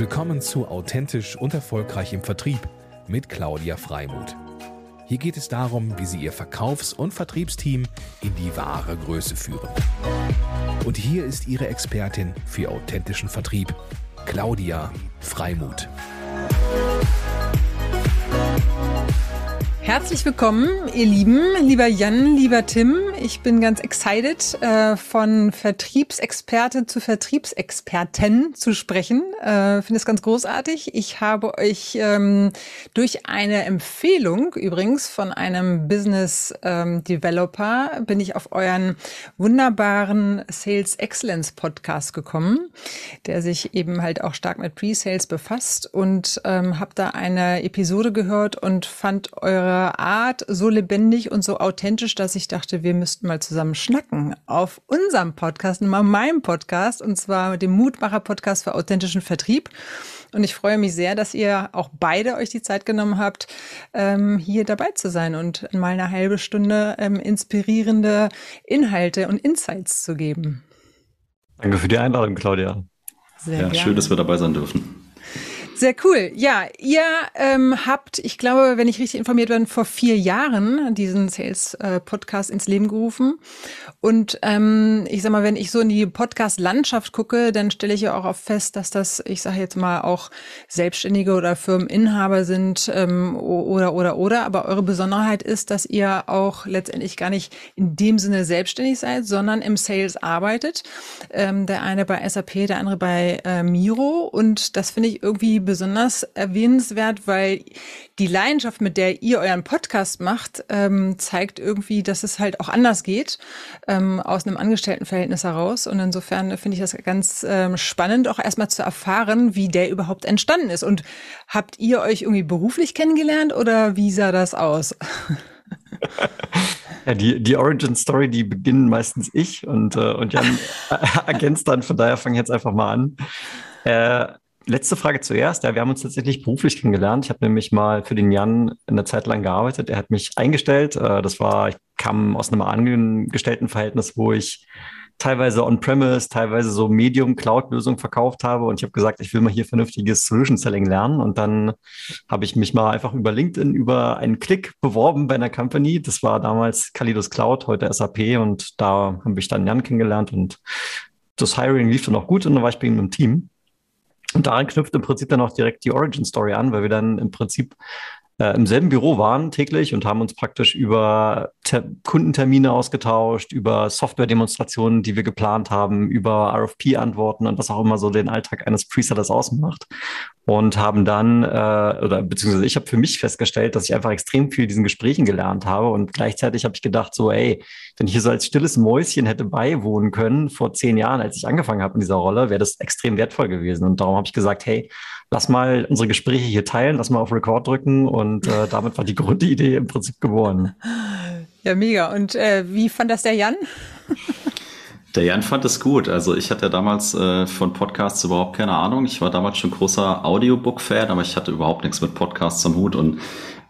Willkommen zu Authentisch und Erfolgreich im Vertrieb mit Claudia Freimuth. Hier geht es darum, wie Sie Ihr Verkaufs- und Vertriebsteam in die wahre Größe führen. Und hier ist Ihre Expertin für authentischen Vertrieb, Claudia Freimuth. Herzlich willkommen, ihr Lieben, lieber Jan, lieber Tim. Ich bin ganz excited, äh, von Vertriebsexperte zu Vertriebsexperten zu sprechen. Äh, Finde es ganz großartig. Ich habe euch ähm, durch eine Empfehlung übrigens von einem Business ähm, Developer bin ich auf euren wunderbaren Sales Excellence Podcast gekommen, der sich eben halt auch stark mit Pre-Sales befasst und ähm, habe da eine Episode gehört und fand eure Art so lebendig und so authentisch, dass ich dachte, wir müssten mal zusammen schnacken auf unserem Podcast, mal meinem Podcast, und zwar dem Mutmacher-Podcast für authentischen Vertrieb. Und ich freue mich sehr, dass ihr auch beide euch die Zeit genommen habt, ähm, hier dabei zu sein und mal eine halbe Stunde ähm, inspirierende Inhalte und Insights zu geben. Danke für die Einladung, Claudia. Sehr ja, gerne. schön, dass wir dabei sein dürfen. Sehr cool. Ja, ihr ähm, habt, ich glaube, wenn ich richtig informiert bin, vor vier Jahren diesen Sales-Podcast äh, ins Leben gerufen. Und ähm, ich sag mal, wenn ich so in die Podcast-Landschaft gucke, dann stelle ich ja auch oft fest, dass das, ich sage jetzt mal, auch Selbstständige oder Firmeninhaber sind ähm, oder oder oder. Aber eure Besonderheit ist, dass ihr auch letztendlich gar nicht in dem Sinne selbstständig seid, sondern im Sales arbeitet. Ähm, der eine bei SAP, der andere bei äh, Miro. Und das finde ich irgendwie besonders erwähnenswert, weil die Leidenschaft, mit der ihr euren Podcast macht, ähm, zeigt irgendwie, dass es halt auch anders geht, ähm, aus einem Angestelltenverhältnis heraus. Und insofern finde ich das ganz ähm, spannend, auch erstmal zu erfahren, wie der überhaupt entstanden ist. Und habt ihr euch irgendwie beruflich kennengelernt oder wie sah das aus? Ja, die, die Origin Story, die beginnen meistens ich und, äh, und Jan ergänzt dann, von daher fange ich jetzt einfach mal an. Äh, letzte Frage zuerst. Ja, wir haben uns tatsächlich beruflich kennengelernt. Ich habe nämlich mal für den Jan eine Zeit lang gearbeitet. Er hat mich eingestellt. Äh, das war, ich kam aus einem Angestelltenverhältnis, wo ich teilweise on-premise, teilweise so Medium-Cloud-Lösungen verkauft habe. Und ich habe gesagt, ich will mal hier vernünftiges Solution-Selling lernen. Und dann habe ich mich mal einfach über LinkedIn über einen Klick beworben bei einer Company. Das war damals Kalidos Cloud, heute SAP. Und da habe ich dann Jan kennengelernt und das Hiring lief dann auch gut und dann war ich bei ihm im Team. Und daran knüpft im Prinzip dann auch direkt die Origin Story an, weil wir dann im Prinzip äh, im selben Büro waren täglich und haben uns praktisch über Ter Kundentermine ausgetauscht, über Software-Demonstrationen, die wir geplant haben, über RFP-Antworten und was auch immer so den Alltag eines Presellers ausmacht. Und haben dann, äh, oder beziehungsweise ich habe für mich festgestellt, dass ich einfach extrem viel diesen Gesprächen gelernt habe. Und gleichzeitig habe ich gedacht, so, ey, wenn ich hier so als stilles Mäuschen hätte beiwohnen können vor zehn Jahren, als ich angefangen habe in dieser Rolle, wäre das extrem wertvoll gewesen. Und darum habe ich gesagt, hey, lass mal unsere Gespräche hier teilen, lass mal auf Record drücken und äh, damit war die Grundidee im Prinzip geboren. Ja, mega. Und äh, wie fand das der Jan? Der Jan fand es gut. Also ich hatte damals äh, von Podcasts überhaupt keine Ahnung. Ich war damals schon großer Audiobook-Fan, aber ich hatte überhaupt nichts mit Podcasts am Hut und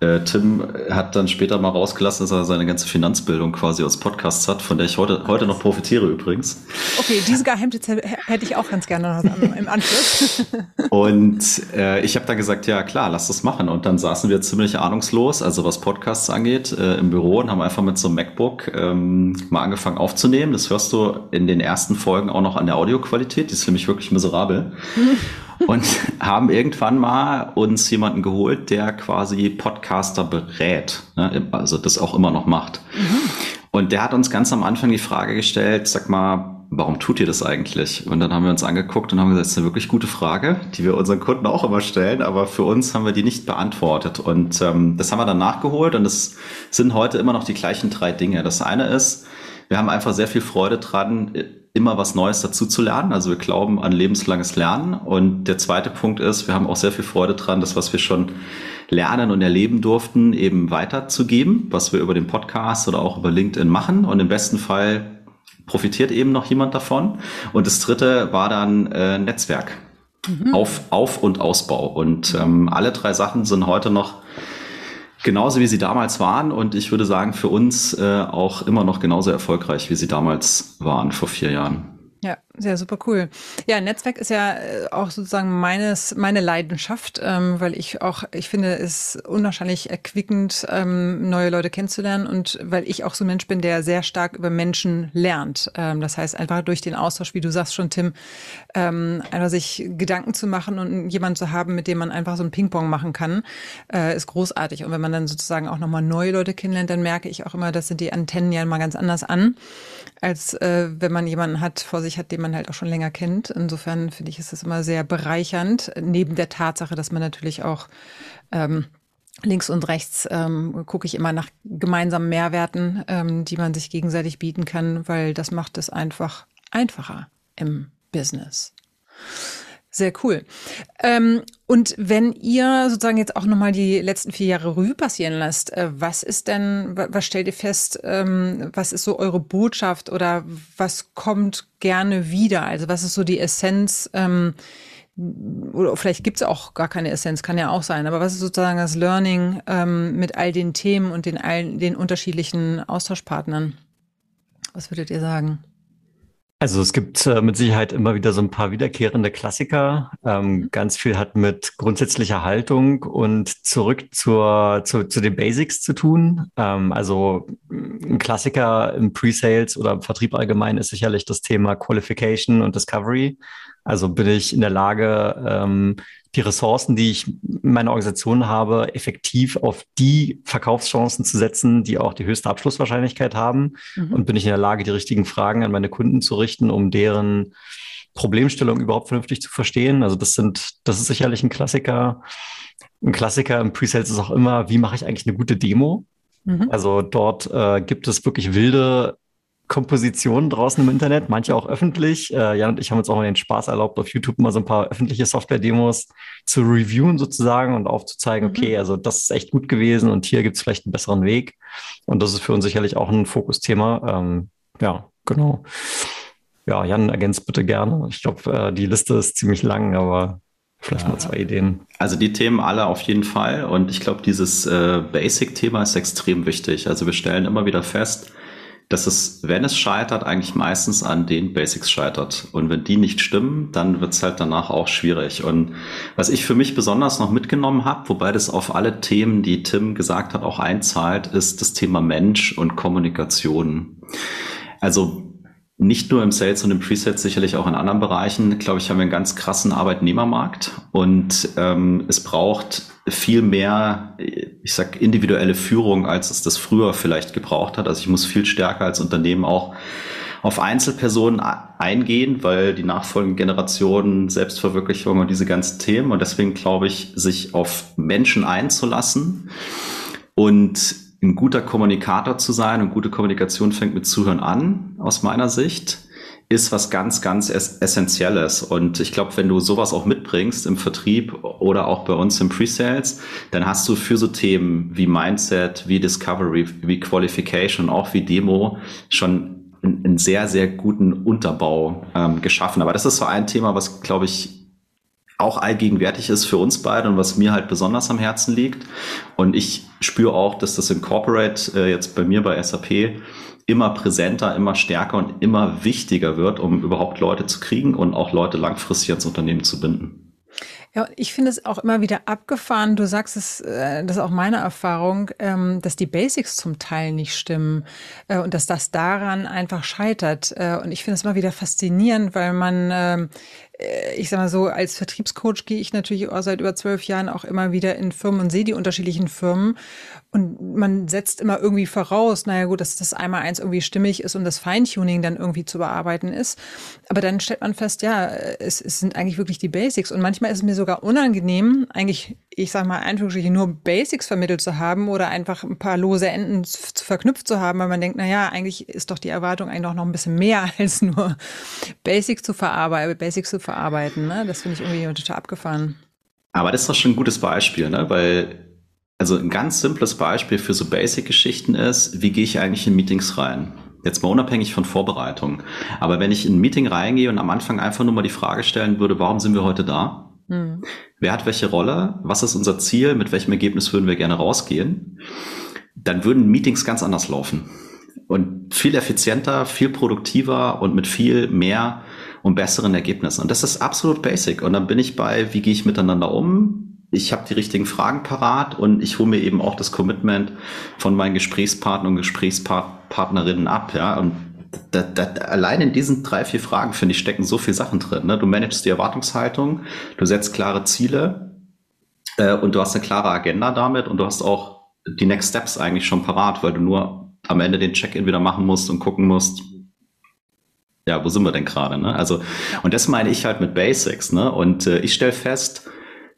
äh, Tim hat dann später mal rausgelassen, dass er seine ganze Finanzbildung quasi aus Podcasts hat, von der ich heute, heute noch profitiere übrigens. Okay, diese Geheimtipps hätte ich auch ganz gerne noch im Anschluss. Und äh, ich habe dann gesagt, ja klar, lass das machen. Und dann saßen wir ziemlich ahnungslos, also was Podcasts angeht, äh, im Büro und haben einfach mit so einem MacBook ähm, mal angefangen aufzunehmen. Das hörst du in den ersten Folgen auch noch an der Audioqualität. Die ist nämlich wirklich miserabel. und haben irgendwann mal uns jemanden geholt, der quasi Podcaster berät, ne? also das auch immer noch macht. Mhm. Und der hat uns ganz am Anfang die Frage gestellt, sag mal, warum tut ihr das eigentlich? Und dann haben wir uns angeguckt und haben gesagt, das ist eine wirklich gute Frage, die wir unseren Kunden auch immer stellen, aber für uns haben wir die nicht beantwortet. Und ähm, das haben wir dann nachgeholt und es sind heute immer noch die gleichen drei Dinge. Das eine ist, wir haben einfach sehr viel Freude dran, immer was Neues dazu zu lernen. Also wir glauben an lebenslanges Lernen. Und der zweite Punkt ist, wir haben auch sehr viel Freude dran, das, was wir schon lernen und erleben durften, eben weiterzugeben, was wir über den Podcast oder auch über LinkedIn machen. Und im besten Fall profitiert eben noch jemand davon. Und das dritte war dann äh, Netzwerk. Mhm. Auf, Auf- und Ausbau. Und ähm, alle drei Sachen sind heute noch genauso wie sie damals waren und ich würde sagen, für uns äh, auch immer noch genauso erfolgreich, wie sie damals waren vor vier Jahren. Ja, sehr super cool. Ja, Netzwerk ist ja äh, auch sozusagen meines, meine Leidenschaft, ähm, weil ich auch, ich finde es unwahrscheinlich erquickend, ähm, neue Leute kennenzulernen und weil ich auch so ein Mensch bin, der sehr stark über Menschen lernt. Ähm, das heißt, einfach durch den Austausch, wie du sagst schon, Tim, ähm, einfach sich Gedanken zu machen und jemanden zu haben, mit dem man einfach so ein Ping-Pong machen kann, äh, ist großartig. Und wenn man dann sozusagen auch nochmal neue Leute kennenlernt, dann merke ich auch immer, dass sind die Antennen ja mal ganz anders an als äh, wenn man jemanden hat vor sich hat, den man halt auch schon länger kennt. Insofern finde ich, ist es immer sehr bereichernd, neben der Tatsache, dass man natürlich auch ähm, links und rechts ähm, gucke ich immer nach gemeinsamen Mehrwerten, ähm, die man sich gegenseitig bieten kann, weil das macht es einfach einfacher im Business. Sehr cool. Ähm, und wenn ihr sozusagen jetzt auch nochmal die letzten vier Jahre Revue passieren lasst, äh, was ist denn, was stellt ihr fest, ähm, was ist so eure Botschaft oder was kommt gerne wieder? Also was ist so die Essenz? Ähm, oder vielleicht gibt es auch gar keine Essenz, kann ja auch sein, aber was ist sozusagen das Learning ähm, mit all den Themen und den, all, den unterschiedlichen Austauschpartnern? Was würdet ihr sagen? Also es gibt äh, mit Sicherheit immer wieder so ein paar wiederkehrende Klassiker. Ähm, mhm. ganz viel hat mit grundsätzlicher Haltung und zurück zur, zu, zu den Basics zu tun. Ähm, also ein Klassiker im Pre-Sales oder im Vertrieb allgemein ist sicherlich das Thema Qualification und Discovery. Also bin ich in der Lage, ähm, die Ressourcen, die ich in meiner Organisation habe, effektiv auf die Verkaufschancen zu setzen, die auch die höchste Abschlusswahrscheinlichkeit haben. Mhm. Und bin ich in der Lage, die richtigen Fragen an meine Kunden zu richten, um deren Problemstellung überhaupt vernünftig zu verstehen. Also das sind, das ist sicherlich ein Klassiker. Ein Klassiker im Presales ist auch immer, wie mache ich eigentlich eine gute Demo? Mhm. Also dort äh, gibt es wirklich wilde Kompositionen draußen im Internet, manche auch öffentlich. Äh, Jan und ich haben uns auch mal den Spaß erlaubt, auf YouTube mal so ein paar öffentliche Software-Demos zu reviewen sozusagen und aufzuzeigen, mhm. okay, also das ist echt gut gewesen und hier gibt es vielleicht einen besseren Weg. Und das ist für uns sicherlich auch ein Fokusthema. Ähm, ja, genau. Ja, Jan, ergänzt bitte gerne. Ich glaube, äh, die Liste ist ziemlich lang, aber Vielleicht ja. mal zwei Ideen. Also die Themen alle auf jeden Fall. Und ich glaube, dieses äh, Basic-Thema ist extrem wichtig. Also wir stellen immer wieder fest, dass es, wenn es scheitert, eigentlich meistens an den Basics scheitert. Und wenn die nicht stimmen, dann wird es halt danach auch schwierig. Und was ich für mich besonders noch mitgenommen habe, wobei das auf alle Themen, die Tim gesagt hat, auch einzahlt, ist das Thema Mensch und Kommunikation. Also nicht nur im Sales und im Preset, sicherlich auch in anderen Bereichen, glaube ich, haben wir einen ganz krassen Arbeitnehmermarkt und ähm, es braucht viel mehr, ich sag, individuelle Führung, als es das früher vielleicht gebraucht hat. Also ich muss viel stärker als Unternehmen auch auf Einzelpersonen eingehen, weil die nachfolgenden Generationen Selbstverwirklichung und diese ganzen Themen. Und deswegen glaube ich, sich auf Menschen einzulassen und ein guter Kommunikator zu sein. Und gute Kommunikation fängt mit Zuhören an, aus meiner Sicht, ist was ganz, ganz Essentielles. Und ich glaube, wenn du sowas auch mitbringst im Vertrieb oder auch bei uns im Pre-Sales, dann hast du für so Themen wie Mindset, wie Discovery, wie Qualification, auch wie Demo schon einen, sehr, sehr guten Unterbau ähm, geschaffen. Aber das ist so ein Thema, was, glaube ich, auch allgegenwärtig ist für uns beide und was mir halt besonders am Herzen liegt. Und ich spüre auch, dass das in Corporate äh, jetzt bei mir bei SAP immer präsenter, immer stärker und immer wichtiger wird, um überhaupt Leute zu kriegen und auch Leute langfristig ans Unternehmen zu binden. Ja, ich finde es auch immer wieder abgefahren. Du sagst es, äh, das ist auch meine Erfahrung, ähm, dass die Basics zum Teil nicht stimmen äh, und dass das daran einfach scheitert. Äh, und ich finde es immer wieder faszinierend, weil man ähm, äh, ich sag mal so, als Vertriebscoach gehe ich natürlich auch seit über zwölf Jahren auch immer wieder in Firmen und sehe die unterschiedlichen Firmen. Und man setzt immer irgendwie voraus, naja gut, dass das einmal eins irgendwie stimmig ist und das Feintuning dann irgendwie zu bearbeiten ist. Aber dann stellt man fest, ja, es, es sind eigentlich wirklich die Basics. Und manchmal ist es mir sogar unangenehm, eigentlich, ich sag mal, einfach nur Basics vermittelt zu haben oder einfach ein paar lose Enden verknüpft zu haben, weil man denkt, naja, eigentlich ist doch die Erwartung eigentlich noch ein bisschen mehr als nur Basics zu verarbeiten, Basics zu verarbeiten. Ne? Das finde ich irgendwie total abgefahren. Aber das ist doch schon ein gutes Beispiel, ne? weil also ein ganz simples Beispiel für so Basic-Geschichten ist, wie gehe ich eigentlich in Meetings rein? Jetzt mal unabhängig von Vorbereitung. Aber wenn ich in ein Meeting reingehe und am Anfang einfach nur mal die Frage stellen würde, warum sind wir heute da? Hm. Wer hat welche Rolle? Was ist unser Ziel? Mit welchem Ergebnis würden wir gerne rausgehen? Dann würden Meetings ganz anders laufen. Und viel effizienter, viel produktiver und mit viel mehr und besseren Ergebnissen. Und das ist absolut basic. Und dann bin ich bei, wie gehe ich miteinander um? Ich habe die richtigen Fragen parat und ich hole mir eben auch das Commitment von meinen Gesprächspartnern und Gesprächspartnerinnen ab. Ja, und da, da, allein in diesen drei, vier Fragen, finde ich, stecken so viele Sachen drin. Ne? Du managst die Erwartungshaltung, du setzt klare Ziele äh, und du hast eine klare Agenda damit und du hast auch die Next Steps eigentlich schon parat, weil du nur am Ende den Check-in wieder machen musst und gucken musst, ja, wo sind wir denn gerade? Ne? Also, und das meine ich halt mit Basics. Ne? Und äh, ich stelle fest,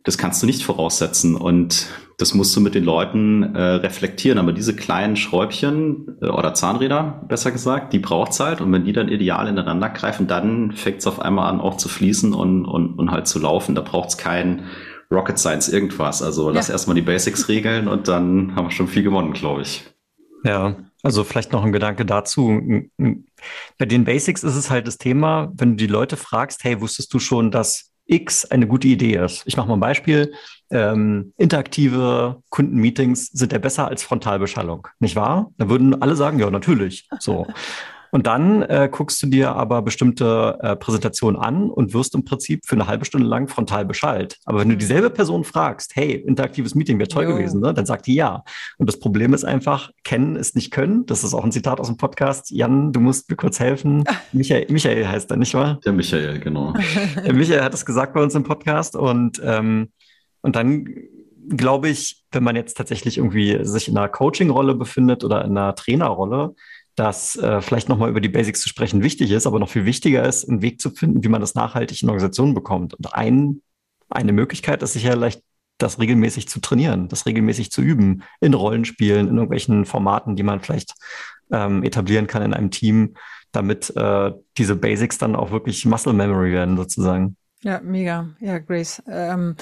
das kannst du nicht voraussetzen und das musst du mit den Leuten äh, reflektieren. Aber diese kleinen Schräubchen äh, oder Zahnräder, besser gesagt, die braucht's halt. Und wenn die dann ideal ineinander greifen, dann fängt's auf einmal an, auch zu fließen und, und, und halt zu laufen. Da braucht's kein Rocket Science irgendwas. Also lass ja. erstmal die Basics regeln und dann haben wir schon viel gewonnen, glaube ich. Ja, also vielleicht noch ein Gedanke dazu. Bei den Basics ist es halt das Thema, wenn du die Leute fragst, hey, wusstest du schon, dass X eine gute Idee ist? Ich mache mal ein Beispiel. Ähm, interaktive Kundenmeetings sind ja besser als Frontalbeschallung, nicht wahr? Da würden alle sagen, ja, natürlich. So. Und dann äh, guckst du dir aber bestimmte äh, Präsentationen an und wirst im Prinzip für eine halbe Stunde lang frontal beschallt. Aber wenn du mhm. dieselbe Person fragst, hey, interaktives Meeting wäre toll jo. gewesen, ne? dann sagt die ja. Und das Problem ist einfach, kennen ist nicht können. Das ist auch ein Zitat aus dem Podcast. Jan, du musst mir kurz helfen. Michael, Michael heißt er, nicht wahr? Der Michael, genau. Der Michael hat es gesagt bei uns im Podcast und, ähm, und dann glaube ich, wenn man jetzt tatsächlich irgendwie sich in einer Coaching-Rolle befindet oder in einer Trainerrolle, dass äh, vielleicht nochmal über die Basics zu sprechen wichtig ist, aber noch viel wichtiger ist, einen Weg zu finden, wie man das nachhaltig in Organisationen bekommt. Und ein, eine Möglichkeit ist sicherlich, das regelmäßig zu trainieren, das regelmäßig zu üben, in Rollenspielen, in irgendwelchen Formaten, die man vielleicht ähm, etablieren kann in einem Team, damit äh, diese Basics dann auch wirklich Muscle Memory werden, sozusagen. Ja, mega. Ja, Grace. Ähm,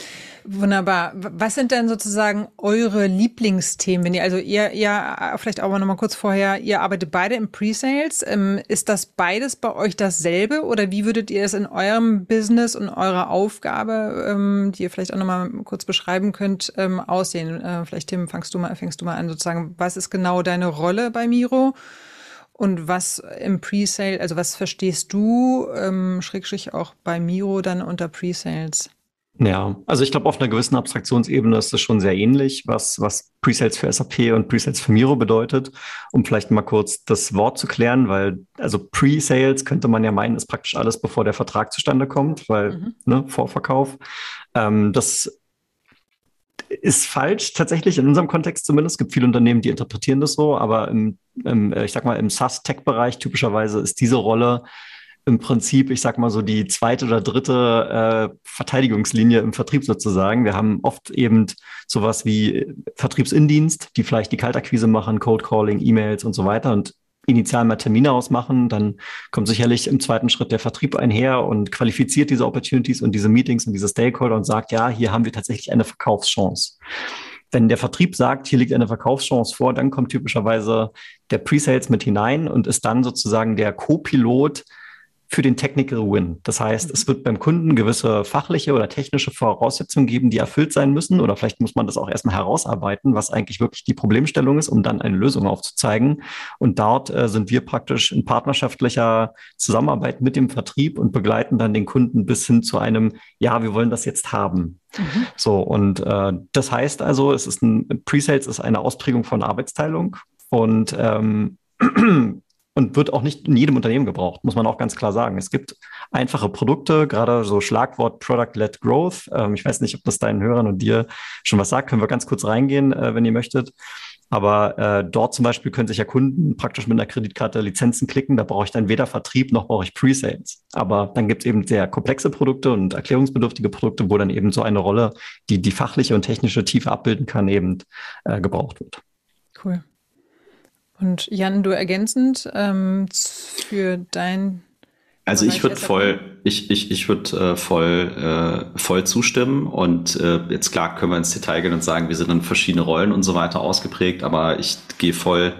wunderbar. Was sind denn sozusagen eure Lieblingsthemen? Wenn ihr, also ihr, ihr, vielleicht auch noch mal kurz vorher, ihr arbeitet beide im Pre-Sales. Ähm, ist das beides bei euch dasselbe oder wie würdet ihr es in eurem Business und eurer Aufgabe, ähm, die ihr vielleicht auch noch mal kurz beschreiben könnt, ähm, aussehen? Äh, vielleicht Tim, fängst du mal, fängst du mal an sozusagen. Was ist genau deine Rolle bei Miro? Und was im Presale, also was verstehst du, ähm, Schrägstrich auch bei Miro dann unter Presales? Ja, also ich glaube, auf einer gewissen Abstraktionsebene ist das schon sehr ähnlich, was, was Presales für SAP und Presales für Miro bedeutet. Um vielleicht mal kurz das Wort zu klären, weil also Presales könnte man ja meinen, ist praktisch alles, bevor der Vertrag zustande kommt, weil mhm. ne, Vorverkauf. Ähm, das ist falsch, tatsächlich in unserem Kontext zumindest. Es gibt viele Unternehmen, die interpretieren das so, aber im, im äh, ich sag mal, im SaaS-Tech-Bereich typischerweise ist diese Rolle im Prinzip, ich sag mal so, die zweite oder dritte äh, Verteidigungslinie im Vertrieb sozusagen. Wir haben oft eben sowas wie Vertriebsindienst, die vielleicht die Kaltakquise machen, Cold Calling, E-Mails und so weiter. Und initial mal Termine ausmachen, dann kommt sicherlich im zweiten Schritt der Vertrieb einher und qualifiziert diese Opportunities und diese Meetings und diese Stakeholder und sagt, ja, hier haben wir tatsächlich eine Verkaufschance. Wenn der Vertrieb sagt, hier liegt eine Verkaufschance vor, dann kommt typischerweise der Pre-Sales mit hinein und ist dann sozusagen der Co-Pilot für den Technical Win. Das heißt, mhm. es wird beim Kunden gewisse fachliche oder technische Voraussetzungen geben, die erfüllt sein müssen. Oder vielleicht muss man das auch erstmal herausarbeiten, was eigentlich wirklich die Problemstellung ist, um dann eine Lösung aufzuzeigen. Und dort äh, sind wir praktisch in partnerschaftlicher Zusammenarbeit mit dem Vertrieb und begleiten dann den Kunden bis hin zu einem, ja, wir wollen das jetzt haben. Mhm. So, und äh, das heißt also, es ist ein Pre-Sales ist eine Ausprägung von Arbeitsteilung. Und ähm, und wird auch nicht in jedem Unternehmen gebraucht, muss man auch ganz klar sagen. Es gibt einfache Produkte, gerade so Schlagwort Product-led Growth. Ähm, ich weiß nicht, ob das deinen Hörern und dir schon was sagt. Können wir ganz kurz reingehen, äh, wenn ihr möchtet. Aber äh, dort zum Beispiel können sich ja Kunden praktisch mit einer Kreditkarte Lizenzen klicken. Da brauche ich dann weder Vertrieb noch brauche ich Pre-Sales. Aber dann gibt es eben sehr komplexe Produkte und erklärungsbedürftige Produkte, wo dann eben so eine Rolle, die die fachliche und technische Tiefe abbilden kann, eben äh, gebraucht wird. Cool. Und Jan, du ergänzend ähm, für dein also ich würde voll, ich, ich, ich würde äh, voll, äh, voll zustimmen. Und äh, jetzt klar können wir ins Detail gehen und sagen, wir sind in verschiedene Rollen und so weiter ausgeprägt, aber ich gehe voll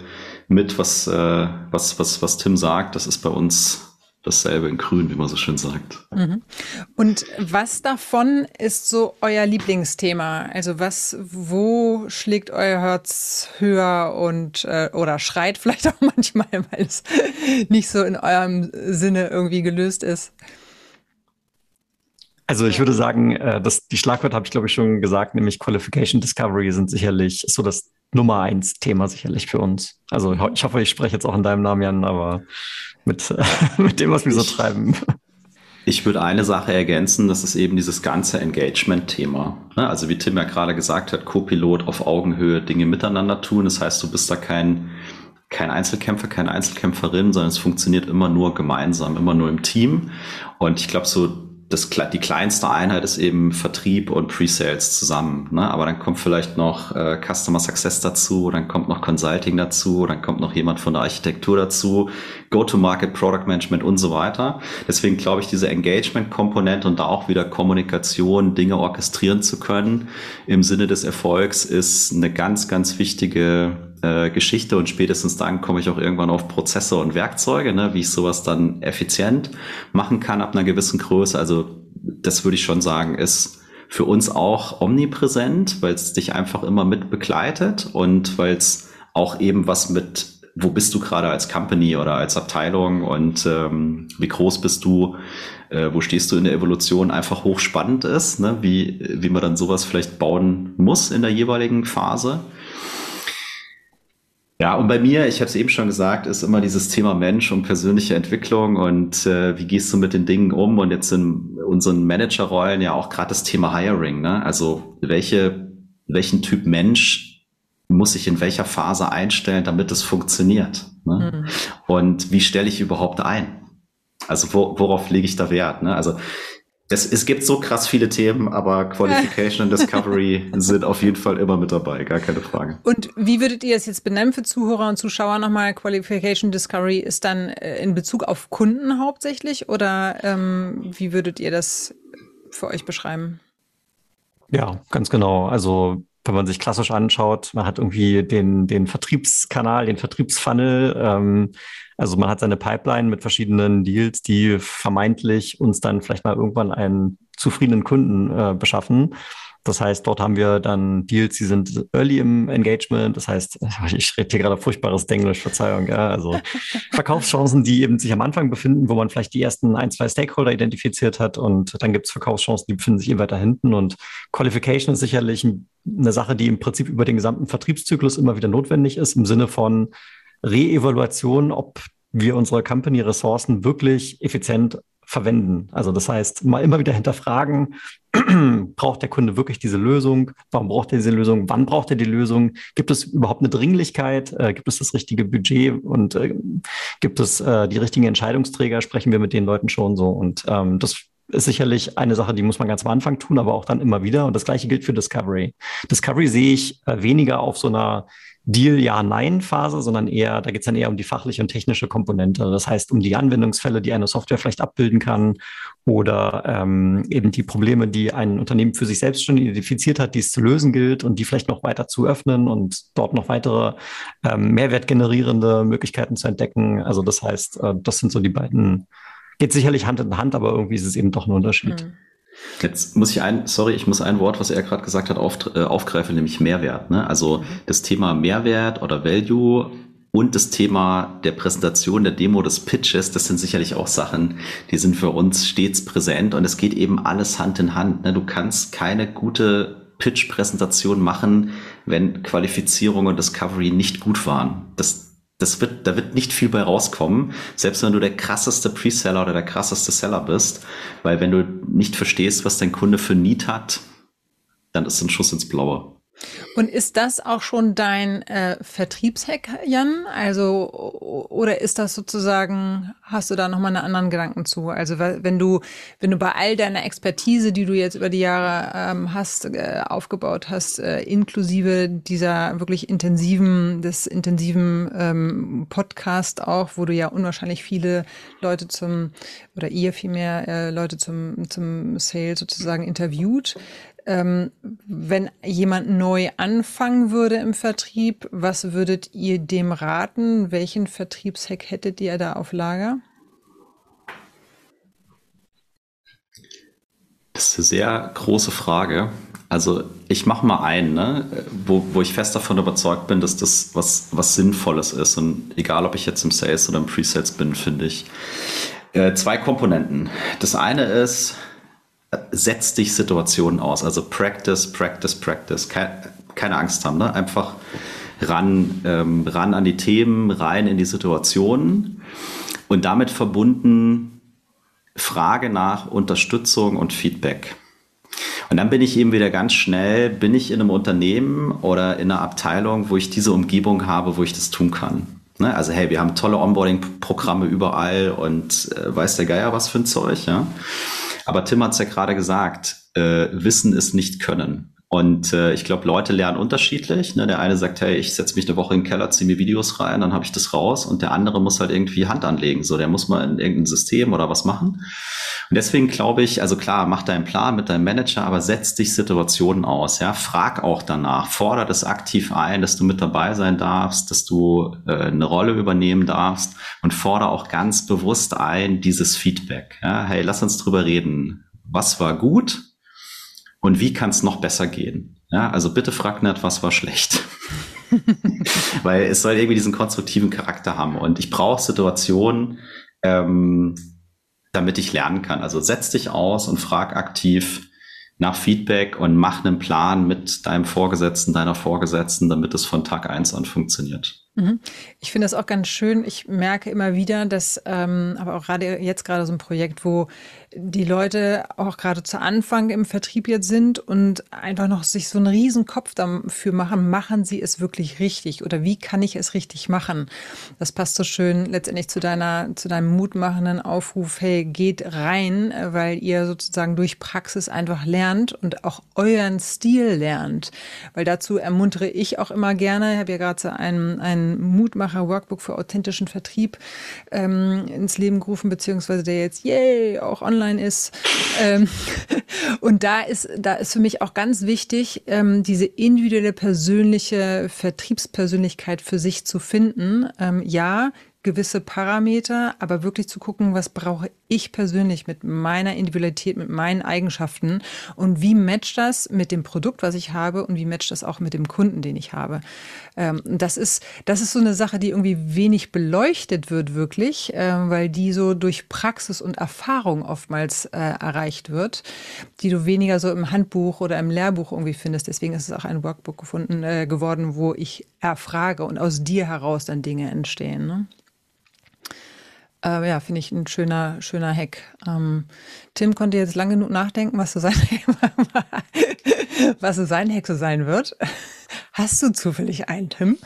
mit, was, äh, was, was, was Tim sagt. Das ist bei uns dasselbe in Grün, wie man so schön sagt. Mhm. Und was davon ist so euer Lieblingsthema? Also was, wo schlägt euer Herz höher und äh, oder schreit vielleicht auch manchmal, weil es nicht so in eurem Sinne irgendwie gelöst ist? Also ich würde sagen, äh, dass die Schlagwörter habe ich glaube ich schon gesagt, nämlich Qualification Discovery sind sicherlich so das Nummer eins Thema sicherlich für uns. Also ich hoffe, ich spreche jetzt auch in deinem Namen, Jan, aber mit, mit dem, was wir so treiben. Ich würde eine Sache ergänzen, das ist eben dieses ganze Engagement-Thema. Ne? Also wie Tim ja gerade gesagt hat, Co-Pilot auf Augenhöhe Dinge miteinander tun. Das heißt, du bist da kein, kein Einzelkämpfer, keine Einzelkämpferin, sondern es funktioniert immer nur gemeinsam, immer nur im Team. Und ich glaube, so das, die kleinste Einheit ist eben Vertrieb und Pre-Sales zusammen. Ne? Aber dann kommt vielleicht noch äh, Customer Success dazu, dann kommt noch Consulting dazu, dann kommt noch jemand von der Architektur dazu, Go-to-Market, Product Management und so weiter. Deswegen glaube ich, diese Engagement-Komponente und da auch wieder Kommunikation, Dinge orchestrieren zu können im Sinne des Erfolgs ist eine ganz, ganz wichtige äh, Geschichte und spätestens dann komme ich auch irgendwann auf Prozesse und Werkzeuge, ne, wie ich sowas dann effizient machen kann ab einer gewissen Größe. Also das würde ich schon sagen, ist für uns auch omnipräsent, weil es dich einfach immer mit begleitet und weil es auch eben was mit wo bist du gerade als Company oder als Abteilung und ähm, wie groß bist du, äh, wo stehst du in der Evolution, einfach hochspannend ist, ne? wie, wie man dann sowas vielleicht bauen muss in der jeweiligen Phase. Ja, und bei mir, ich habe es eben schon gesagt, ist immer dieses Thema Mensch und persönliche Entwicklung und äh, wie gehst du mit den Dingen um und jetzt in unseren Managerrollen ja auch gerade das Thema Hiring. Ne? Also welche, welchen Typ Mensch muss ich in welcher Phase einstellen, damit es funktioniert? Ne? Mhm. Und wie stelle ich überhaupt ein? Also wo, worauf lege ich da Wert? Ne? Also es, es gibt so krass viele Themen, aber Qualification und Discovery sind auf jeden Fall immer mit dabei, gar keine Frage. Und wie würdet ihr es jetzt benennen für Zuhörer und Zuschauer nochmal? Qualification Discovery ist dann äh, in Bezug auf Kunden hauptsächlich oder ähm, wie würdet ihr das für euch beschreiben? Ja, ganz genau. Also wenn man sich klassisch anschaut, man hat irgendwie den, den Vertriebskanal, den Vertriebsfunnel, ähm, also man hat seine Pipeline mit verschiedenen Deals, die vermeintlich uns dann vielleicht mal irgendwann einen zufriedenen Kunden äh, beschaffen. Das heißt, dort haben wir dann Deals, die sind early im Engagement. Das heißt, ich rede hier gerade furchtbares Denglisch, Verzeihung. Ja, also Verkaufschancen, die eben sich am Anfang befinden, wo man vielleicht die ersten ein, zwei Stakeholder identifiziert hat. Und dann gibt es Verkaufschancen, die befinden sich eben weiter hinten. Und Qualification ist sicherlich eine Sache, die im Prinzip über den gesamten Vertriebszyklus immer wieder notwendig ist, im Sinne von Re-Evaluation, ob wir unsere Company-Ressourcen wirklich effizient verwenden. Also das heißt, mal immer wieder hinterfragen, braucht der Kunde wirklich diese Lösung? Warum braucht er diese Lösung? Wann braucht er die Lösung? Gibt es überhaupt eine Dringlichkeit? Äh, gibt es das richtige Budget? Und äh, gibt es äh, die richtigen Entscheidungsträger? Sprechen wir mit den Leuten schon so? Und ähm, das ist sicherlich eine Sache, die muss man ganz am Anfang tun, aber auch dann immer wieder. Und das gleiche gilt für Discovery. Discovery sehe ich äh, weniger auf so einer Deal-Ja-Nein-Phase, sondern eher, da geht es dann eher um die fachliche und technische Komponente. Das heißt, um die Anwendungsfälle, die eine Software vielleicht abbilden kann oder ähm, eben die Probleme, die ein Unternehmen für sich selbst schon identifiziert hat, die es zu lösen gilt und die vielleicht noch weiter zu öffnen und dort noch weitere ähm, mehrwertgenerierende Möglichkeiten zu entdecken. Also das heißt, äh, das sind so die beiden, geht sicherlich Hand in Hand, aber irgendwie ist es eben doch ein Unterschied. Mhm. Jetzt muss ich ein, sorry, ich muss ein Wort, was er gerade gesagt hat, auf, äh, aufgreifen, nämlich Mehrwert. Ne? Also mhm. das Thema Mehrwert oder Value und das Thema der Präsentation, der Demo, des Pitches, das sind sicherlich auch Sachen, die sind für uns stets präsent und es geht eben alles Hand in Hand. Ne? Du kannst keine gute Pitch-Präsentation machen, wenn Qualifizierung und Discovery nicht gut waren. Das, das wird, da wird nicht viel bei rauskommen, selbst wenn du der krasseste Preseller oder der krasseste Seller bist, weil wenn du nicht verstehst, was dein Kunde für Need hat, dann ist ein Schuss ins Blaue. Und ist das auch schon dein äh, Vertriebshack, Jan? Also, oder ist das sozusagen, hast du da nochmal einen anderen Gedanken zu? Also, wenn du, wenn du bei all deiner Expertise, die du jetzt über die Jahre ähm, hast, äh, aufgebaut hast, äh, inklusive dieser wirklich intensiven, des intensiven ähm, Podcast auch, wo du ja unwahrscheinlich viele Leute zum, oder ihr vielmehr äh, Leute zum, zum Sale sozusagen interviewt, ähm, wenn jemand neu anfangen würde im Vertrieb, was würdet ihr dem raten? Welchen Vertriebshack hättet ihr da auf Lager? Das ist eine sehr große Frage. Also ich mache mal einen, ne, wo, wo ich fest davon überzeugt bin, dass das was, was Sinnvolles ist. Und egal, ob ich jetzt im Sales oder im Presales bin, finde ich. Äh, zwei Komponenten. Das eine ist, setz dich Situationen aus. Also practice, practice, practice. Keine, keine Angst haben, ne? Einfach ran, ähm, ran an die Themen, rein in die Situationen und damit verbunden Frage nach Unterstützung und Feedback. Und dann bin ich eben wieder ganz schnell, bin ich in einem Unternehmen oder in einer Abteilung, wo ich diese Umgebung habe, wo ich das tun kann. Ne? Also hey, wir haben tolle Onboarding-Programme überall und äh, weiß der Geier was für ein Zeug. Ja? Aber Tim hat es ja gerade gesagt, äh, Wissen ist nicht Können. Und äh, ich glaube, Leute lernen unterschiedlich. Ne? Der eine sagt, hey, ich setze mich eine Woche in den Keller, ziehe mir Videos rein, dann habe ich das raus. Und der andere muss halt irgendwie Hand anlegen. So, der muss mal in irgendein System oder was machen. Und deswegen glaube ich, also klar, mach deinen Plan mit deinem Manager, aber setz dich Situationen aus. Ja, frag auch danach, fordere das aktiv ein, dass du mit dabei sein darfst, dass du äh, eine Rolle übernehmen darfst und fordere auch ganz bewusst ein dieses Feedback. Ja, hey, lass uns drüber reden. Was war gut? Und wie kann es noch besser gehen? Ja, also bitte frag nicht, was war schlecht. Weil es soll irgendwie diesen konstruktiven Charakter haben. Und ich brauche Situationen, ähm, damit ich lernen kann. Also setz dich aus und frag aktiv nach Feedback und mach einen Plan mit deinem Vorgesetzten, deiner Vorgesetzten, damit es von Tag eins an funktioniert. Mhm. Ich finde das auch ganz schön. Ich merke immer wieder, dass, ähm, aber auch gerade jetzt gerade so ein Projekt, wo die Leute auch gerade zu Anfang im Vertrieb jetzt sind und einfach noch sich so einen riesen Kopf dafür machen, machen sie es wirklich richtig oder wie kann ich es richtig machen? Das passt so schön letztendlich zu deiner, zu deinem mutmachenden Aufruf, hey, geht rein, weil ihr sozusagen durch Praxis einfach lernt und auch euren Stil lernt. Weil dazu ermuntere ich auch immer gerne, ich habe ja gerade so ein, ein Mutmacher-Workbook für authentischen Vertrieb ähm, ins Leben gerufen, beziehungsweise der jetzt, yay, auch online ist. Ähm, und da ist, da ist für mich auch ganz wichtig, ähm, diese individuelle persönliche Vertriebspersönlichkeit für sich zu finden. Ähm, ja, gewisse Parameter, aber wirklich zu gucken, was brauche ich persönlich mit meiner Individualität, mit meinen Eigenschaften und wie matcht das mit dem Produkt, was ich habe und wie matcht das auch mit dem Kunden, den ich habe. Ähm, das ist, das ist so eine Sache, die irgendwie wenig beleuchtet wird wirklich, äh, weil die so durch Praxis und Erfahrung oftmals äh, erreicht wird, die du weniger so im Handbuch oder im Lehrbuch irgendwie findest. Deswegen ist es auch ein Workbook gefunden, äh, geworden, wo ich erfrage und aus dir heraus dann Dinge entstehen. Ne? Äh, ja, finde ich ein schöner, schöner Hack. Ähm, Tim konnte jetzt lang genug nachdenken, was so sein, was so sein Hack so sein wird. Hast du zufällig einen, Tim?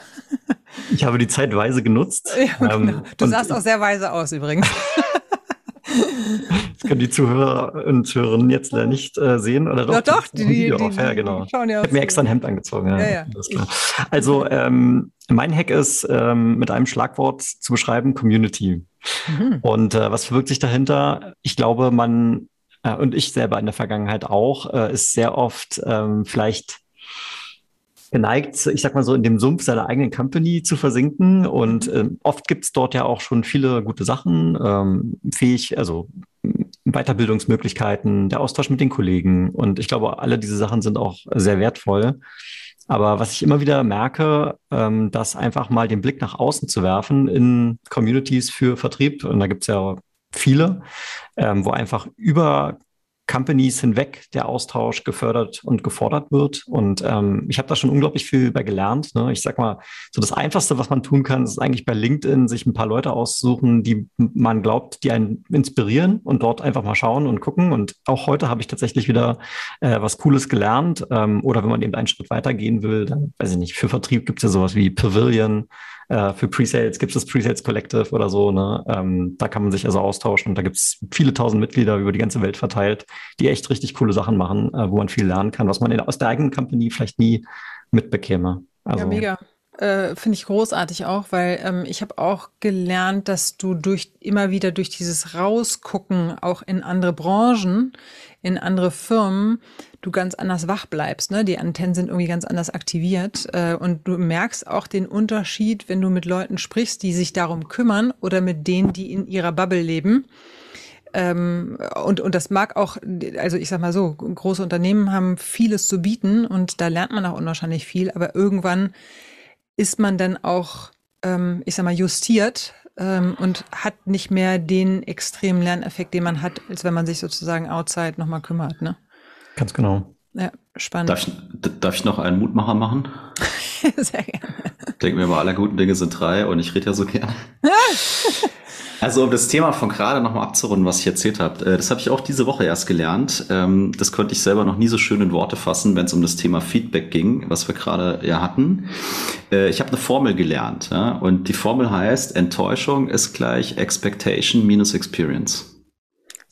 Ich habe die Zeit weise genutzt. Ja, genau. Du sahst auch sehr weise aus übrigens. Das können die Zuhörer und Zuhörerinnen jetzt leider nicht äh, sehen. Oder doch? Doch, doch. Die, die, die, die, ja, genau. Schauen ja ich habe mir extra ein Hemd angezogen. Ja, ja, ja. Also ähm, mein Hack ist, ähm, mit einem Schlagwort zu beschreiben, Community. Mhm. Und äh, was verwirkt sich dahinter? Ich glaube, man, äh, und ich selber in der Vergangenheit auch, äh, ist sehr oft ähm, vielleicht geneigt, ich sag mal so, in dem Sumpf seiner eigenen Company zu versinken. Und äh, oft gibt es dort ja auch schon viele gute Sachen, ähm, fähig, also Weiterbildungsmöglichkeiten, der Austausch mit den Kollegen. Und ich glaube, alle diese Sachen sind auch sehr wertvoll. Aber was ich immer wieder merke, ähm, dass einfach mal den Blick nach außen zu werfen in Communities für Vertrieb, und da gibt es ja viele, ähm, wo einfach über Companies hinweg der Austausch gefördert und gefordert wird. Und ähm, ich habe da schon unglaublich viel bei gelernt. Ne? Ich sag mal, so das Einfachste, was man tun kann, ist eigentlich bei LinkedIn sich ein paar Leute aussuchen, die man glaubt, die einen inspirieren und dort einfach mal schauen und gucken. Und auch heute habe ich tatsächlich wieder äh, was Cooles gelernt. Ähm, oder wenn man eben einen Schritt weitergehen will, dann weiß ich nicht, für Vertrieb gibt es ja sowas wie Pavilion. Äh, für Presales gibt es das Presales Collective oder so. Ne? Ähm, da kann man sich also austauschen und da gibt es viele tausend Mitglieder über die ganze Welt verteilt, die echt richtig coole Sachen machen, äh, wo man viel lernen kann, was man in, aus der eigenen Company vielleicht nie mitbekäme. Also, ja, mega. Äh, Finde ich großartig auch, weil ähm, ich habe auch gelernt, dass du durch immer wieder durch dieses Rausgucken auch in andere Branchen, in andere Firmen, du ganz anders wach bleibst. Ne? Die Antennen sind irgendwie ganz anders aktiviert. Äh, und du merkst auch den Unterschied, wenn du mit Leuten sprichst, die sich darum kümmern oder mit denen, die in ihrer Bubble leben. Ähm, und, und das mag auch, also ich sag mal so, große Unternehmen haben vieles zu bieten und da lernt man auch unwahrscheinlich viel, aber irgendwann ist man dann auch, ähm, ich sag mal, justiert ähm, und hat nicht mehr den extremen Lerneffekt, den man hat, als wenn man sich sozusagen outside nochmal kümmert. Ne? Ganz genau. Ja, spannend. Darf ich, darf ich noch einen Mutmacher machen? Sehr gerne. Denken wir mal, aller guten Dinge sind drei und ich rede ja so gerne. Also um das Thema von gerade nochmal abzurunden, was ich erzählt habe, äh, das habe ich auch diese Woche erst gelernt. Ähm, das konnte ich selber noch nie so schön in Worte fassen, wenn es um das Thema Feedback ging, was wir gerade ja hatten. Äh, ich habe eine Formel gelernt und die Formel heißt, Enttäuschung ist gleich Expectation minus Experience.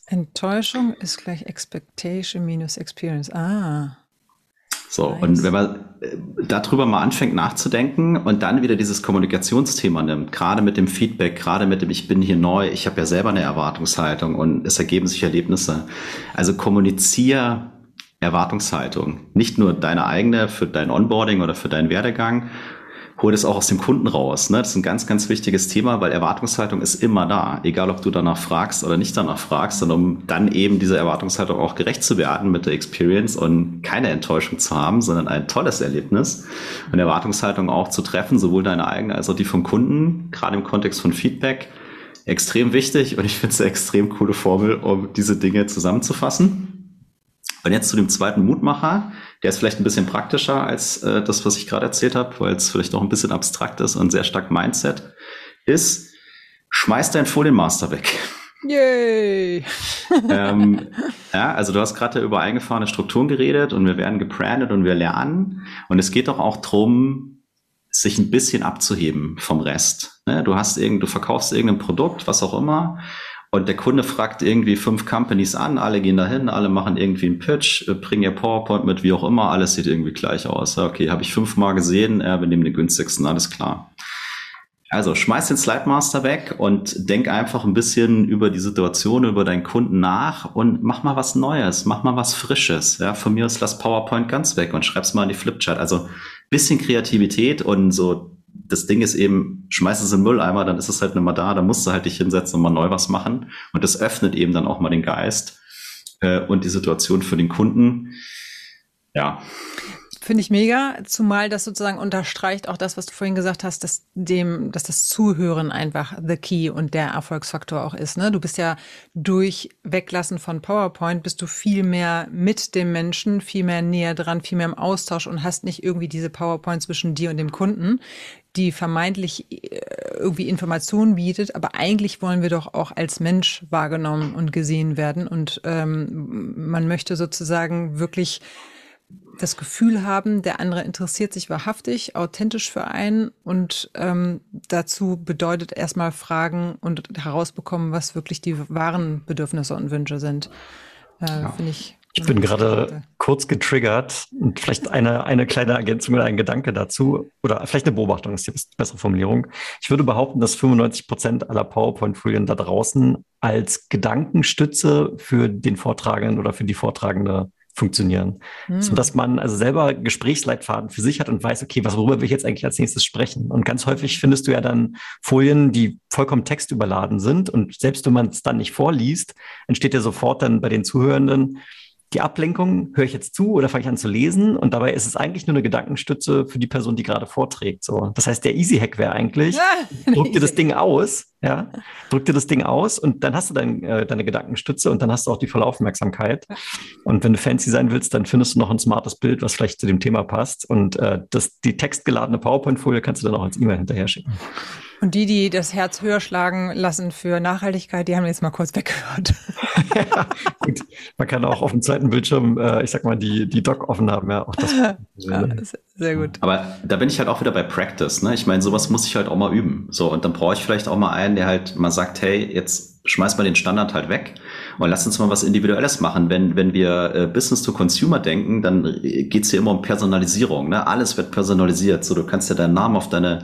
Enttäuschung ist gleich Expectation minus Experience. Ah. So, nice. und wenn man äh, darüber mal anfängt nachzudenken und dann wieder dieses Kommunikationsthema nimmt, gerade mit dem Feedback, gerade mit dem Ich bin hier neu, ich habe ja selber eine Erwartungshaltung und es ergeben sich Erlebnisse. Also kommuniziere Erwartungshaltung. Nicht nur deine eigene für dein Onboarding oder für deinen Werdegang, hol das auch aus dem Kunden raus. Ne? Das ist ein ganz, ganz wichtiges Thema, weil Erwartungshaltung ist immer da. Egal, ob du danach fragst oder nicht danach fragst, sondern um dann eben dieser Erwartungshaltung auch gerecht zu werden mit der Experience und keine Enttäuschung zu haben, sondern ein tolles Erlebnis und Erwartungshaltung auch zu treffen, sowohl deine eigene als auch die vom Kunden, gerade im Kontext von Feedback. Extrem wichtig und ich finde es eine extrem coole Formel, um diese Dinge zusammenzufassen. Und jetzt zu dem zweiten Mutmacher. Der ist vielleicht ein bisschen praktischer als äh, das, was ich gerade erzählt habe, weil es vielleicht noch ein bisschen abstrakt ist und sehr stark Mindset ist. Schmeiß dein Folienmaster weg. Yay! ähm, ja, also du hast gerade über eingefahrene Strukturen geredet und wir werden gebrandet und wir lernen. Und es geht doch auch drum, sich ein bisschen abzuheben vom Rest. Ne? Du hast irgend, du verkaufst irgendein Produkt, was auch immer, und der Kunde fragt irgendwie fünf Companies an, alle gehen dahin, alle machen irgendwie einen Pitch, äh, bringen ihr PowerPoint mit, wie auch immer, alles sieht irgendwie gleich aus. Okay, habe ich fünfmal gesehen, äh, wir nehmen den günstigsten, alles klar. Also schmeiß den Slide Master weg und denk einfach ein bisschen über die Situation, über deinen Kunden nach und mach mal was Neues, mach mal was Frisches. Ja, von mir aus lass PowerPoint ganz weg und schreib's mal in die Flipchart. Also bisschen Kreativität und so das Ding ist eben, schmeiß es in den Mülleimer, dann ist es halt nicht mehr da, dann musst du halt dich hinsetzen und mal neu was machen. Und das öffnet eben dann auch mal den Geist äh, und die Situation für den Kunden. Ja. Finde ich mega, zumal das sozusagen unterstreicht auch das, was du vorhin gesagt hast, dass dem, dass das Zuhören einfach the key und der Erfolgsfaktor auch ist. Ne? Du bist ja durch Weglassen von PowerPoint bist du viel mehr mit dem Menschen, viel mehr näher dran, viel mehr im Austausch und hast nicht irgendwie diese PowerPoint zwischen dir und dem Kunden, die vermeintlich äh, irgendwie Informationen bietet, aber eigentlich wollen wir doch auch als Mensch wahrgenommen und gesehen werden und ähm, man möchte sozusagen wirklich das Gefühl haben, der andere interessiert sich wahrhaftig, authentisch für einen und ähm, dazu bedeutet erstmal fragen und herausbekommen, was wirklich die wahren Bedürfnisse und Wünsche sind. Äh, ja. Finde ich. Ich bin gerade kurz getriggert und vielleicht eine, eine kleine Ergänzung oder ein Gedanke dazu oder vielleicht eine Beobachtung ist die bessere Formulierung. Ich würde behaupten, dass 95 Prozent aller PowerPoint-Folien da draußen als Gedankenstütze für den Vortragenden oder für die Vortragende funktionieren. Mhm. So dass man also selber Gesprächsleitfaden für sich hat und weiß, okay, was, worüber will ich jetzt eigentlich als nächstes sprechen? Und ganz häufig findest du ja dann Folien, die vollkommen textüberladen sind. Und selbst wenn man es dann nicht vorliest, entsteht ja sofort dann bei den Zuhörenden, die Ablenkung, höre ich jetzt zu oder fange ich an zu lesen? Und dabei ist es eigentlich nur eine Gedankenstütze für die Person, die gerade vorträgt. So, das heißt, der Easy Hack wäre eigentlich, ja, druck dir das Ding aus, ja, drück dir das Ding aus und dann hast du dein, äh, deine Gedankenstütze und dann hast du auch die volle Aufmerksamkeit. Und wenn du fancy sein willst, dann findest du noch ein smartes Bild, was vielleicht zu dem Thema passt. Und äh, das, die textgeladene PowerPoint-Folie kannst du dann auch als E-Mail hinterher schicken. Und die, die das Herz höher schlagen lassen für Nachhaltigkeit, die haben jetzt mal kurz weggehört. ja, gut. Man kann auch auf dem zweiten Bildschirm, äh, ich sag mal, die, die Doc offen haben. Ja, auch das. ja, sehr gut. Aber da bin ich halt auch wieder bei Practice. Ne? Ich meine, sowas muss ich halt auch mal üben. So, und dann brauche ich vielleicht auch mal einen, der halt mal sagt, hey, jetzt schmeiß mal den Standard halt weg und lass uns mal was Individuelles machen. Wenn, wenn wir äh, Business to Consumer denken, dann geht's hier immer um Personalisierung. Ne? Alles wird personalisiert. So, du kannst ja deinen Namen auf deine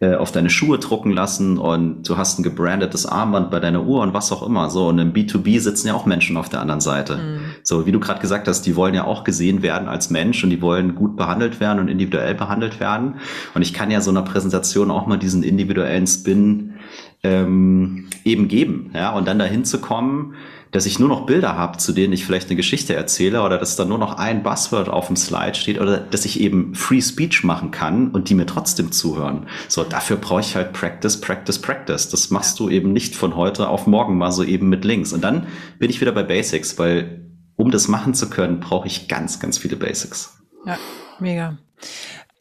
äh, auf deine Schuhe drucken lassen und du hast ein gebrandetes Armband bei deiner Uhr und was auch immer. So, und im B2B sitzen ja auch Menschen auf der anderen Seite. Mhm. So, wie du gerade gesagt hast, die wollen ja auch gesehen werden als Mensch und die wollen gut behandelt werden und individuell behandelt werden. Und ich kann ja so einer Präsentation auch mal diesen individuellen Spin ähm, eben geben. Ja, und dann dahin zu kommen, dass ich nur noch Bilder habe, zu denen ich vielleicht eine Geschichte erzähle oder dass da nur noch ein Buzzword auf dem Slide steht oder dass ich eben Free Speech machen kann und die mir trotzdem zuhören. So, dafür brauche ich halt Practice, Practice, Practice. Das machst du eben nicht von heute auf morgen mal so eben mit Links. Und dann bin ich wieder bei Basics, weil um das machen zu können, brauche ich ganz, ganz viele Basics. Ja, mega.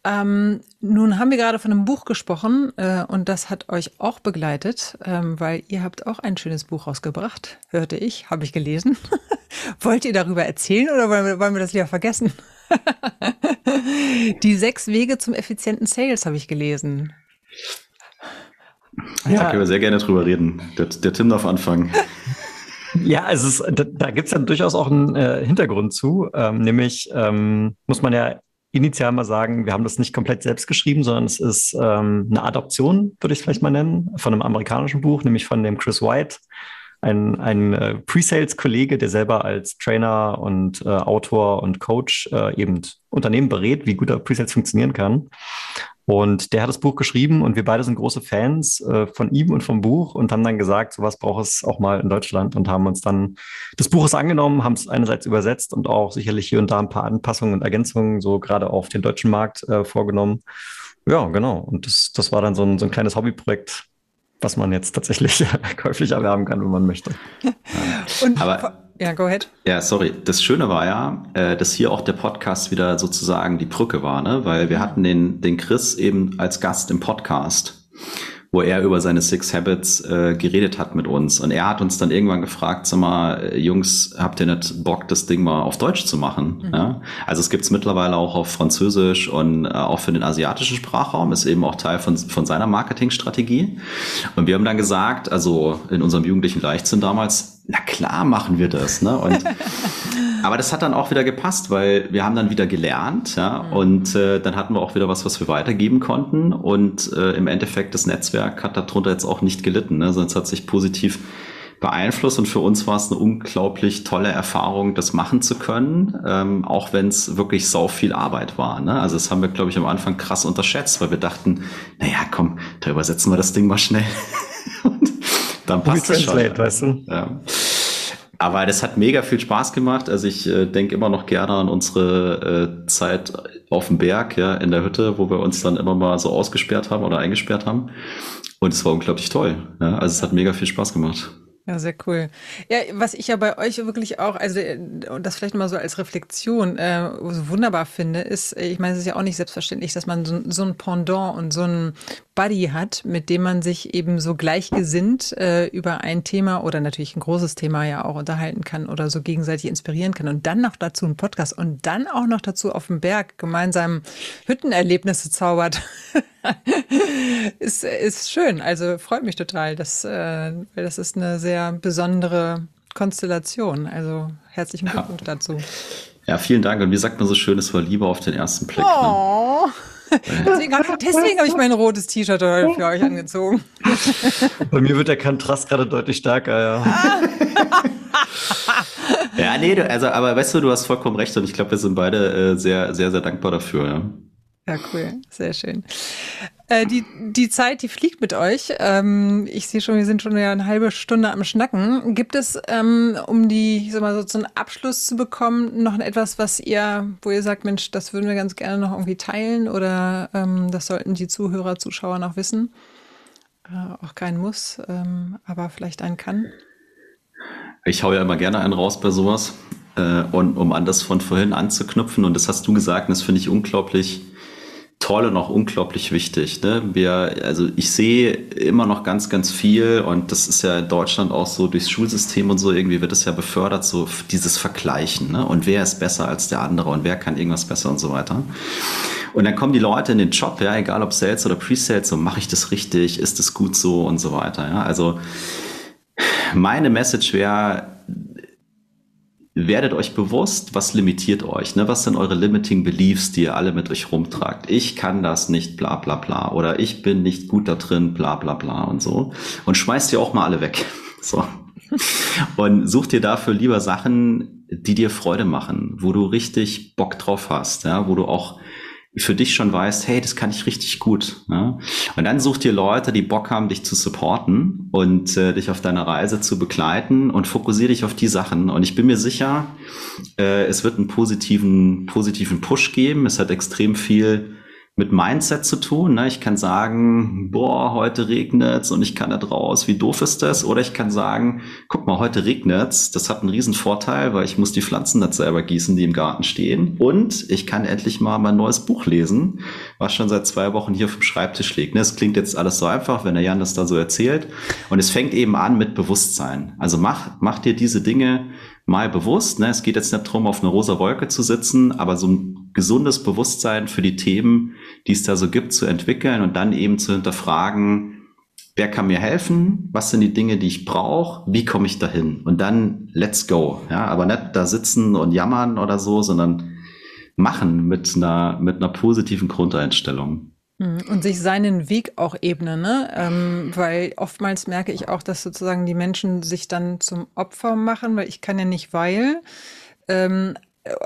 Ähm, nun haben wir gerade von einem Buch gesprochen äh, und das hat euch auch begleitet, ähm, weil ihr habt auch ein schönes Buch rausgebracht, hörte ich, habe ich gelesen. Wollt ihr darüber erzählen oder wollen wir, wollen wir das lieber vergessen? Die sechs Wege zum effizienten Sales habe ich gelesen. Ja, da können wir sehr gerne drüber reden. Der, der Tim darf anfangen. Ja, es, da, da gibt es ja durchaus auch einen äh, Hintergrund zu. Ähm, nämlich ähm, muss man ja initial mal sagen, wir haben das nicht komplett selbst geschrieben, sondern es ist ähm, eine Adoption, würde ich es vielleicht mal nennen, von einem amerikanischen Buch, nämlich von dem Chris White, ein, ein äh, Pre-Sales-Kollege, der selber als Trainer und äh, Autor und Coach äh, eben Unternehmen berät, wie guter Pre-Sales funktionieren kann. Und der hat das Buch geschrieben und wir beide sind große Fans äh, von ihm und vom Buch und haben dann gesagt, sowas braucht es auch mal in Deutschland und haben uns dann des Buches angenommen, haben es einerseits übersetzt und auch sicherlich hier und da ein paar Anpassungen und Ergänzungen so gerade auf den deutschen Markt äh, vorgenommen. Ja, genau. Und das, das war dann so ein, so ein kleines Hobbyprojekt, was man jetzt tatsächlich käuflich erwerben kann, wenn man möchte. und Aber ja, go ahead. Ja, sorry. Das Schöne war ja, äh, dass hier auch der Podcast wieder sozusagen die Brücke war, ne? Weil wir hatten den, den Chris eben als Gast im Podcast wo er über seine Six Habits äh, geredet hat mit uns. Und er hat uns dann irgendwann gefragt, sag mal, äh, Jungs, habt ihr nicht Bock, das Ding mal auf Deutsch zu machen? Mhm. Ja? Also es gibt's mittlerweile auch auf Französisch und äh, auch für den asiatischen Sprachraum, ist eben auch Teil von, von seiner Marketingstrategie. Und wir haben dann gesagt, also in unserem jugendlichen Leichtsinn damals, na klar machen wir das. Ne? Und, aber das hat dann auch wieder gepasst, weil wir haben dann wieder gelernt ja? Mhm. und äh, dann hatten wir auch wieder was, was wir weitergeben konnten. Und äh, im Endeffekt, das Netzwerk hat darunter jetzt auch nicht gelitten, ne? sondern es hat sich positiv beeinflusst und für uns war es eine unglaublich tolle Erfahrung, das machen zu können, ähm, auch wenn es wirklich sau viel Arbeit war. Ne? Also das haben wir, glaube ich, am Anfang krass unterschätzt, weil wir dachten, naja, komm, da übersetzen wir das Ding mal schnell. und dann passt es schon. Weißt du? ja. Aber das hat mega viel Spaß gemacht. Also ich äh, denke immer noch gerne an unsere äh, Zeit auf dem Berg, ja, in der Hütte, wo wir uns dann immer mal so ausgesperrt haben oder eingesperrt haben. Und es war unglaublich toll. Ja? Also es hat mega viel Spaß gemacht. Ja, sehr cool. Ja, was ich ja bei euch wirklich auch, also äh, und das vielleicht mal so als Reflexion äh, so wunderbar finde, ist, äh, ich meine, es ist ja auch nicht selbstverständlich, dass man so, so ein Pendant und so ein Buddy hat, mit dem man sich eben so gleichgesinnt äh, über ein Thema oder natürlich ein großes Thema ja auch unterhalten kann oder so gegenseitig inspirieren kann und dann noch dazu ein Podcast und dann auch noch dazu auf dem Berg gemeinsam Hüttenerlebnisse zaubert. ist, ist schön. Also freut mich total. Das, äh, das ist eine sehr besondere Konstellation. Also herzlichen Glückwunsch ja. dazu. Ja, vielen Dank. Und wie sagt man so schön, es war Liebe auf den ersten Blick. Oh. Ne? Deswegen habe ich, hab ich mein rotes T-Shirt für euch angezogen. Bei mir wird der Kontrast gerade deutlich stärker, ja. ja, nee, also, aber weißt du, du hast vollkommen recht und ich glaube, wir sind beide äh, sehr, sehr, sehr dankbar dafür. Ja. Ja, cool. Sehr schön. Äh, die, die Zeit, die fliegt mit euch. Ähm, ich sehe schon, wir sind schon eine halbe Stunde am Schnacken. Gibt es, ähm, um die, ich sag mal, so einen Abschluss zu bekommen, noch etwas, was ihr, wo ihr sagt, Mensch, das würden wir ganz gerne noch irgendwie teilen oder ähm, das sollten die Zuhörer, Zuschauer noch wissen? Äh, auch kein Muss, ähm, aber vielleicht ein Kann. Ich hau ja immer gerne einen raus bei sowas. Äh, und um an das von vorhin anzuknüpfen, und das hast du gesagt, und das finde ich unglaublich toll und auch unglaublich wichtig. Ne? Wir, also ich sehe immer noch ganz, ganz viel und das ist ja in Deutschland auch so durchs Schulsystem und so irgendwie wird es ja befördert, so dieses Vergleichen. Ne? Und wer ist besser als der andere und wer kann irgendwas besser und so weiter. Und dann kommen die Leute in den Job, ja, egal ob Sales oder Pre-Sales, so mache ich das richtig, ist das gut so und so weiter. Ja? Also meine Message wäre, werdet euch bewusst, was limitiert euch, ne? was sind eure limiting beliefs, die ihr alle mit euch rumtragt. Ich kann das nicht, bla bla bla, oder ich bin nicht gut da drin, bla bla bla und so. Und schmeißt die auch mal alle weg. So. Und such dir dafür lieber Sachen, die dir Freude machen, wo du richtig Bock drauf hast, ja, wo du auch für dich schon weißt, hey, das kann ich richtig gut. Ja? Und dann such dir Leute, die Bock haben, dich zu supporten und äh, dich auf deiner Reise zu begleiten und fokussiere dich auf die Sachen. Und ich bin mir sicher, äh, es wird einen positiven, positiven Push geben. Es hat extrem viel mit Mindset zu tun. Ne? Ich kann sagen, boah, heute regnet's und ich kann da draus, wie doof ist das? Oder ich kann sagen, guck mal, heute regnet's. Das hat einen riesen Vorteil, weil ich muss die Pflanzen nicht selber gießen, die im Garten stehen. Und ich kann endlich mal mein neues Buch lesen, was schon seit zwei Wochen hier auf dem Schreibtisch liegt. Ne? Es klingt jetzt alles so einfach, wenn der Jan das da so erzählt. Und es fängt eben an mit Bewusstsein. Also mach, mach dir diese Dinge mal bewusst. Ne? Es geht jetzt nicht darum, auf einer rosa Wolke zu sitzen, aber so ein gesundes Bewusstsein für die Themen, die es da so gibt, zu entwickeln und dann eben zu hinterfragen, wer kann mir helfen, was sind die Dinge, die ich brauche, wie komme ich dahin und dann let's go. Ja, aber nicht da sitzen und jammern oder so, sondern machen mit einer, mit einer positiven Grundeinstellung. Mhm. Und sich seinen Weg auch ebnen, ne? Ähm, weil oftmals merke ich auch, dass sozusagen die Menschen sich dann zum Opfer machen, weil ich kann ja nicht, weil, ähm,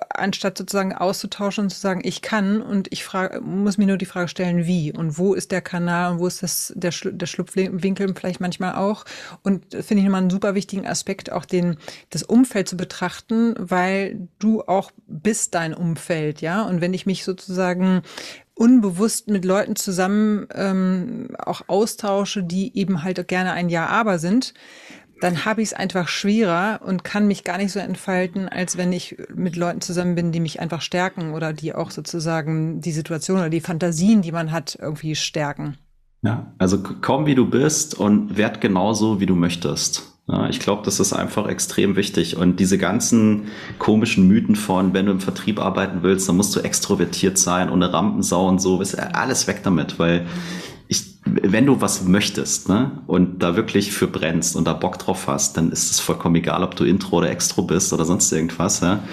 anstatt sozusagen auszutauschen und zu sagen, ich kann und ich frage, muss mir nur die Frage stellen, wie und wo ist der Kanal und wo ist das, der, der Schlupfwinkel vielleicht manchmal auch. Und finde ich nochmal einen super wichtigen Aspekt, auch den, das Umfeld zu betrachten, weil du auch bist dein Umfeld, ja. Und wenn ich mich sozusagen unbewusst mit Leuten zusammen ähm, auch austausche, die eben halt gerne ein Ja aber sind, dann habe ich es einfach schwerer und kann mich gar nicht so entfalten, als wenn ich mit Leuten zusammen bin, die mich einfach stärken oder die auch sozusagen die Situation oder die Fantasien, die man hat, irgendwie stärken. Ja, also komm wie du bist und werd genauso, wie du möchtest. Ja, ich glaube, das ist einfach extrem wichtig. Und diese ganzen komischen Mythen von, wenn du im Vertrieb arbeiten willst, dann musst du extrovertiert sein und eine Rampensau und so, ist alles weg damit, weil wenn du was möchtest, ne, und da wirklich für brennst und da Bock drauf hast, dann ist es vollkommen egal, ob du Intro oder Extro bist oder sonst irgendwas, ja.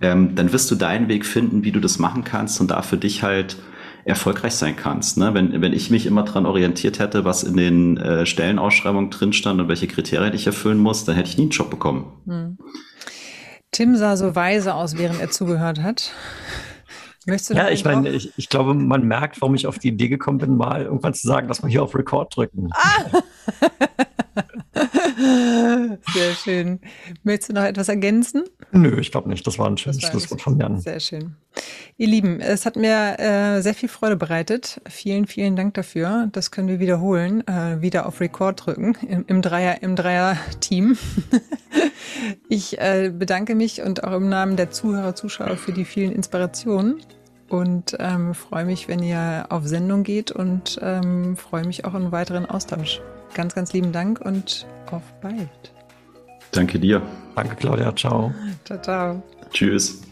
Ähm, dann wirst du deinen Weg finden, wie du das machen kannst und da für dich halt erfolgreich sein kannst. Ne? Wenn, wenn ich mich immer dran orientiert hätte, was in den äh, Stellenausschreibungen drin stand und welche Kriterien ich erfüllen muss, dann hätte ich nie einen Job bekommen. Hm. Tim sah so weise aus, während er zugehört hat. Möchtest du ja, ich meine, ich, ich glaube, man merkt, warum ich auf die Idee gekommen bin, mal irgendwann zu sagen, dass wir hier auf Record drücken. Ah! Sehr schön. Möchtest du noch etwas ergänzen? Nö, ich glaube nicht. Das war ein schönes Schlusswort von Jan. Sehr schön. Ihr Lieben, es hat mir äh, sehr viel Freude bereitet. Vielen, vielen Dank dafür. Das können wir wiederholen, äh, wieder auf Record drücken im, im Dreier, im Dreier-Team. ich äh, bedanke mich und auch im Namen der Zuhörer, Zuschauer für die vielen Inspirationen und ähm, freue mich, wenn ihr auf Sendung geht und ähm, freue mich auch in weiteren Austausch ganz, ganz lieben Dank und auf bald. Danke dir. Danke, Claudia. Ciao. Ciao, ciao. Tschüss.